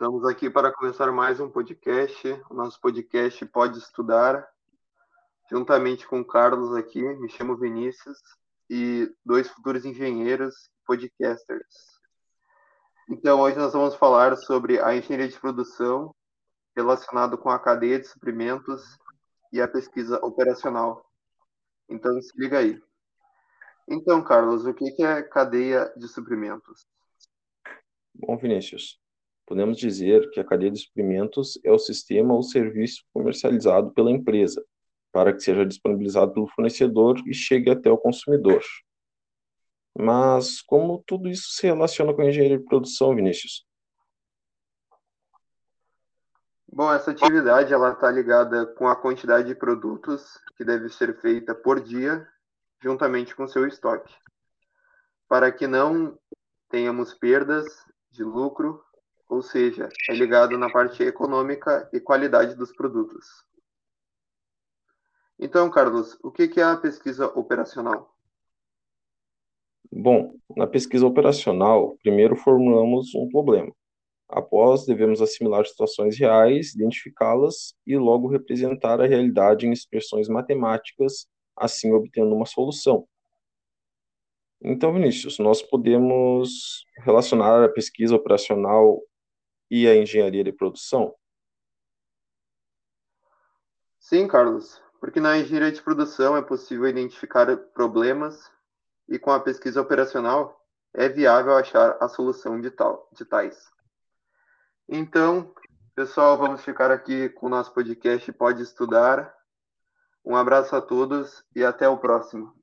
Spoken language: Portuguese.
Estamos aqui para começar mais um podcast. O nosso podcast Pode Estudar, juntamente com o Carlos aqui, me chamo Vinícius, e dois futuros engenheiros podcasters. Então, hoje nós vamos falar sobre a engenharia de produção relacionado com a cadeia de suprimentos e a pesquisa operacional. Então, se liga aí. Então, Carlos, o que é cadeia de suprimentos? Bom, Vinícius, podemos dizer que a cadeia de suprimentos é o sistema ou serviço comercializado pela empresa para que seja disponibilizado pelo fornecedor e chegue até o consumidor. Mas como tudo isso se relaciona com a engenharia de produção, Vinícius? Bom, essa atividade ela está ligada com a quantidade de produtos que deve ser feita por dia, juntamente com seu estoque, para que não tenhamos perdas de lucro, ou seja, é ligado na parte econômica e qualidade dos produtos. Então, Carlos, o que é a pesquisa operacional? Bom, na pesquisa operacional, primeiro formulamos um problema. Após, devemos assimilar situações reais, identificá-las e logo representar a realidade em expressões matemáticas, assim obtendo uma solução. Então, Vinícius, nós podemos relacionar a pesquisa operacional e a engenharia de produção? Sim, Carlos, porque na engenharia de produção é possível identificar problemas e com a pesquisa operacional é viável achar a solução de, tal, de tais. Então, pessoal, vamos ficar aqui com o nosso podcast Pode Estudar. Um abraço a todos e até o próximo.